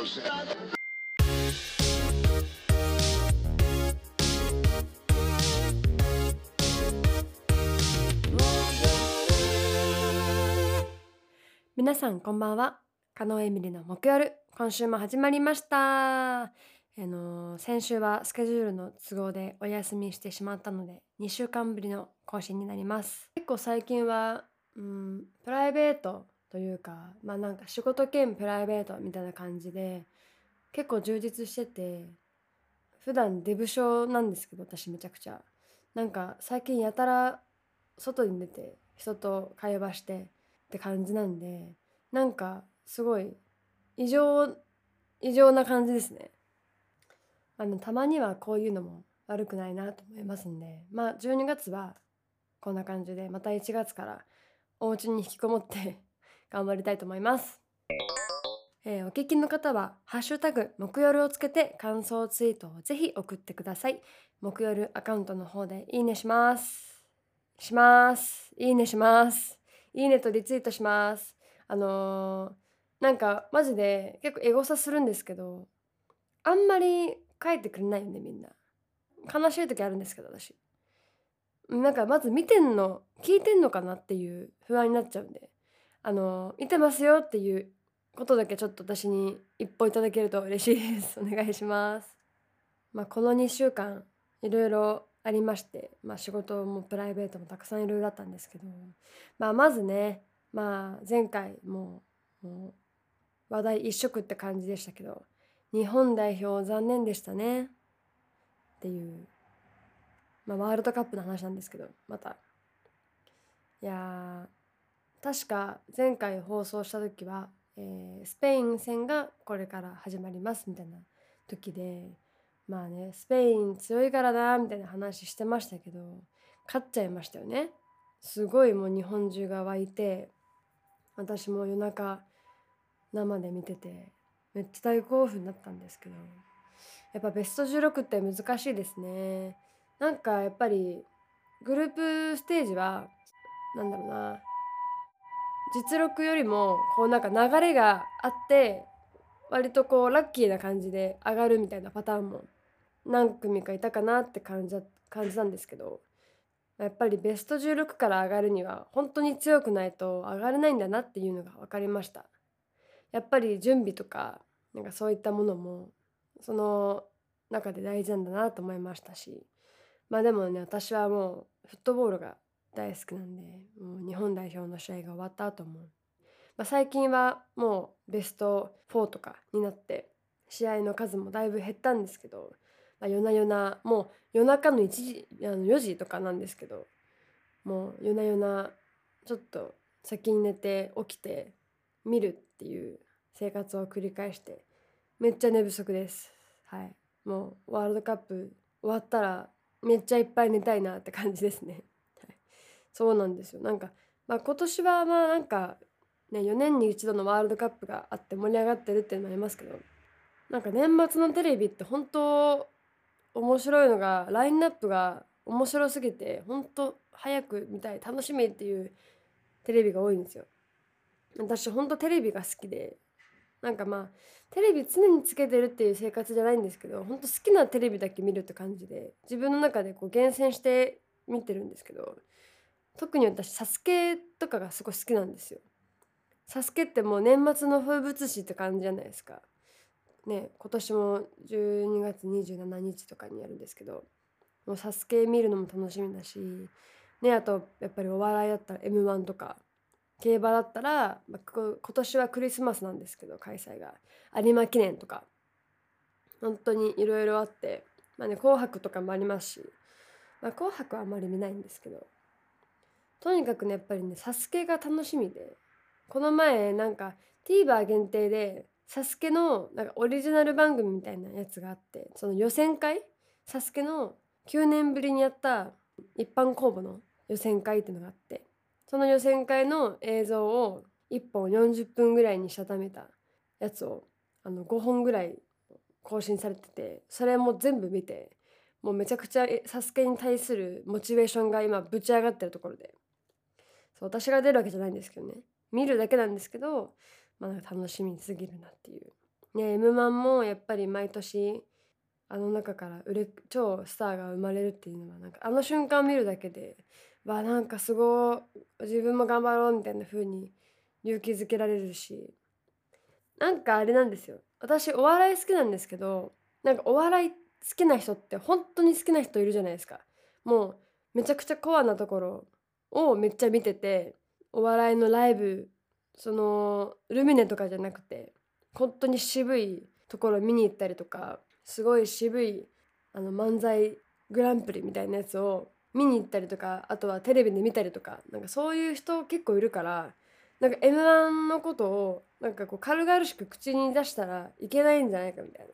no sense. 皆さんこんばんは。加納エミリの木曜日。今週も始まりました。あの先週はスケジュールの都合でお休みしてしまったので2週間ぶりの更新になります。結構最近はうんプライベートというかまあなんか仕事兼プライベートみたいな感じで結構充実してて普段デブ症なんですけど私めちゃくちゃ。なんか最近やたら外に出て人と会話してって感じなんでなんかすごい異常異常な感じですね。あのたまにはこういうのも悪くないなと思いますんでまあ12月はこんな感じでまた1月からお家に引きこもって頑張りたいと思います、えーお聞きの方は「ハッシュタグ木曜日」をつけて感想ツイートをぜひ送ってください。木曜日アカウントの方でいいねします。します。いいねします。いいねとリツイートします。あのーなんかマジで結構エゴサするんですけどあんまり書いてくれないよねみんな。悲しい時あるんですけど私。なんかまず見てんの聞いてんのかなっていう不安になっちゃうんで。あの見てますよっていうことだけちょっと私に一歩いただけると嬉しいです。お願いします。まあこの2週間いろいろありまして、まあ、仕事もプライベートもたくさんいろいろあったんですけど、まあ、まずね、まあ、前回ももう話題一色って感じでしたけど日本代表残念でしたね。っていう、まあ、ワールドカップの話なんですけどまた。いやー確か前回放送した時は、えースペイン戦がこれから始まりますみたいな時でまあねスペイン強いからなみたいな話してましたけど勝っちゃいましたよね。すごいもう日本中が湧いて私も夜中生で見ててめっちゃ大興奮だったんですけどやっぱベスト16って難しいですね。なんかやっぱりグループステージはなんだろうな実力よりもこうなんか流れがあって割とこうラッキーな感じで上がるみたいなパターンも何組かいたかなって感じ感じなんですけどやっぱりベスト16から上がるには本当に強くないと上がれないんだなっていうのが分かりました。やっぱり準備とかなんかそういったものもその中で大事なんだなと思いましたしまあでもね私はもうフットボールが大好きなんでもう日本代表の試合が終わった後も、まあ、最近はもうベスト4とかになって試合の数もだいぶ減ったんですけど、まあ、夜な夜なもう夜中の1時あの4時とかなんですけどもう夜な夜なちょっと先に寝て起きて見るっていう生活を繰り返してめっちゃ寝不足です。はい。もうワールドカップ終わったらめっちゃいっぱい寝たいなって感じですね、そうなんですよ。なんか、まあ、今年はまあなんかね4年に一度のワールドカップがあって盛り上がってるっていうのもありますけどなんか年末のテレビって本当面白いのがラインナップが面白すぎて本当早く見たい楽しみっていうテレビが多いんですよ。私本当テレビが好きでなんかまあテレビ常につけてるっていう生活じゃないんですけど本当好きなテレビだけ見るって感じで自分の中でこう厳選して見てるんですけど特に私「サスケとかがすごい好きなんですよ。サスケってもう年末の風物詩って感じじゃないですか。ね今年も12月27日とかにやるんですけどもうサスケ見るのも楽しみだしねあとやっぱりお笑いだったら m 1とか競馬だったら、まあ、今年はクリスマスなんですけど開催が有馬記念とか本当にいろいろあって、まあね、紅白とかもありますし、まあ、紅白はあんまり見ないんですけどとにかくねやっぱりね「サスケが楽しみで。この前なんか TVer 限定で「サスケのなんかオリジナル番組みたいなやつがあってその予選会「サスケの9年ぶりにやった一般公募の予選会っていうのがあってその予選会の映像を1本40分ぐらいにしたためたやつをあの5本ぐらい更新されててそれも全部見てもうめちゃくちゃえサスケに対するモチベーションが今ぶち上がってるところで。そう私が出るわけじゃないんですけどね。見るだけなんですけど、まあ、なんか楽しみすぎるなっていう。ね M1 もやっぱり毎年あの中から売れ超スターが生まれるっていうのはなんかあの瞬間を見るだけでわなんかすごい自分も頑張ろうみたいな風に勇気づけられるし。なんかあれなんですよ。私お笑い好きなんですけどなんかお笑い好きな人って本当に好きな人いるじゃないですか。もうめちゃくちゃコアなところをめっちゃ見ててお笑いのライブそのルミネとかじゃなくて本当に渋いところ見に行ったりとかすごい渋いあの漫才グランプリみたいなやつを見に行ったりとかあとはテレビで見たりとかなんかそういう人結構いるからなんか m 1のことをなんかこう軽々しく口に出したらいけないんじゃないかみたい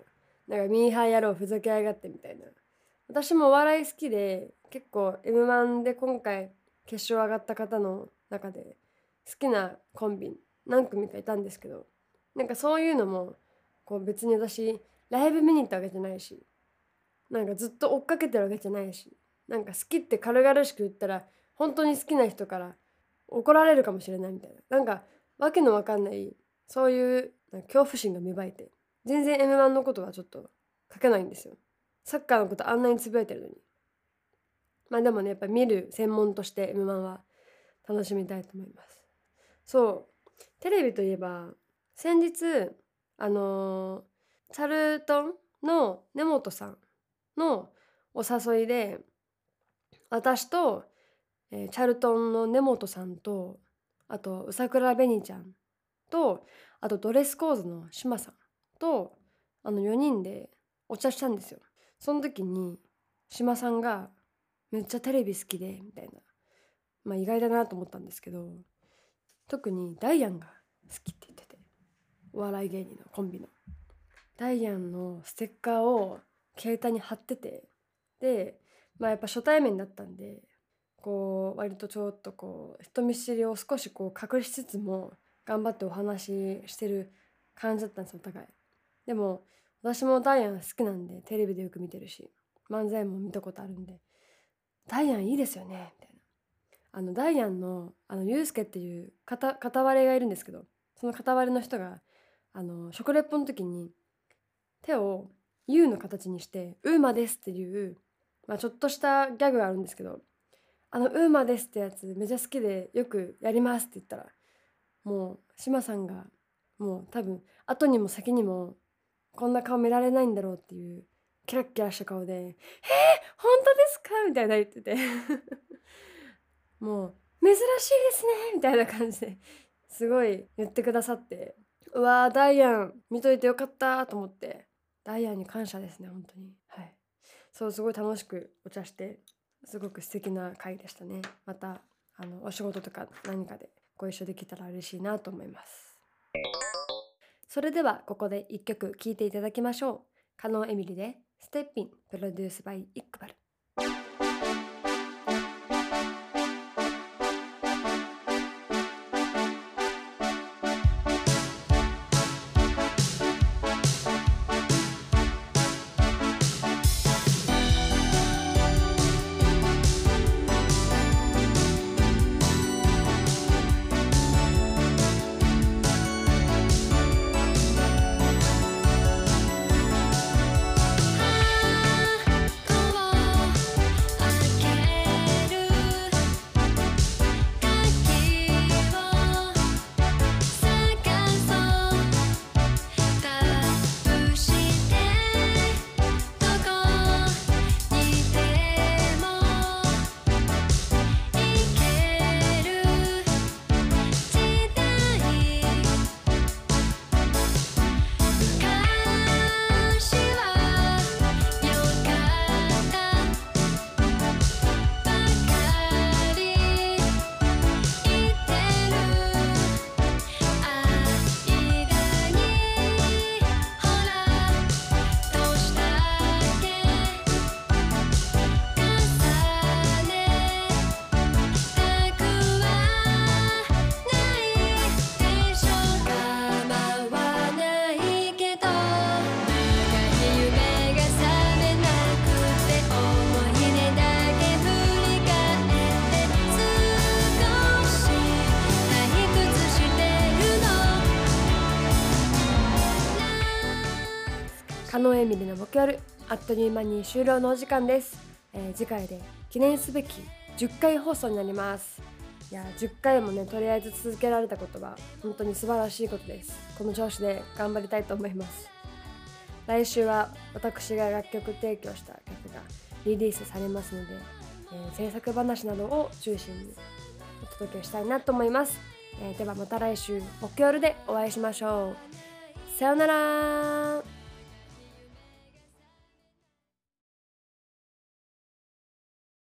な。なんかミーハー野郎ふざけやがってみたいな。私もお笑い好きで結構 m 1で今回決勝上がった方の中で好きなコンビ何組かいたんですけどなんかそういうのもこう別に私ライブ見に行ったわけじゃないしなんかずっと追っかけてるわけじゃないしなんか好きって軽々しく言ったら本当に好きな人から怒られるかもしれないみたいな。なんかわけのわかんないそういう恐怖心が芽生えて全然 m 1のことはちょっと書けないんですよ。サッカーのことあんなにつぶやいてるのに。まあでもねやっぱ見る専門として m 1は楽しみたいと思いますそうテレビといえば先日あのー、チャルトンの根本さんのお誘いで私と、えー、チャルトンの根本さんとあとうさくらべにちゃんとあとドレスコーズの志麻さんとあの4人でお茶したんですよ。その時に志麻さんがめっちゃテレビ好きでみたいな。まあ意外だなと思ったんですけど特にダイアンが好きって言ってて。お笑い芸人のコンビの。ダイアンのステッカーを携帯に貼ってて。でまあやっぱ初対面だったんでこう割とちょっとこう人見知りを少しこう隠しつつも頑張ってお話ししてる感じだったんですお互い。でも私もダイアン好きなんでテレビでよく見てるし漫才も見たことあるんでダイアンいいですよね。みたいな。あのダイアンのあのユースケっていう片片割れがいるんですけどその片割れの人があの食レポの時に手を U の形にして「ウーマです」っていう、まあ、ちょっとしたギャグがあるんですけど「あのウーマです」ってやつめちゃ好きでよくやりますって言ったらもう志麻さんがもう多分後にも先にもこんな顔見られないんだろうっていうキラッキラした顔で「えー、本当ですか?」みたいな言ってて。もう「珍しいですね」みたいな感じですごい言ってくださってうわーダイアン見といてよかったと思って。ダイアンに感謝ですね本当に。はい。そうすごい楽しくお茶してすごく素敵な回でしたね。またあのお仕事とか何かでご一緒できたら嬉しいなと思います。それではここで一曲聴いていただきましょう。加納エミリでステッピンプロデュースバイイックバル加納エミリの木曜日あっという間に終了のお時間です、えー次回で記念すべき10回放送になります。いや10回もねとりあえず続けられたことは本当に素晴らしいことです。この調子で頑張りたいと思います。来週は私が楽曲提供した曲がリリースされますので、えー制作話などを中心にお届けしたいなと思います、えーではまた来週木曜日でお会いしましょう。さようなら。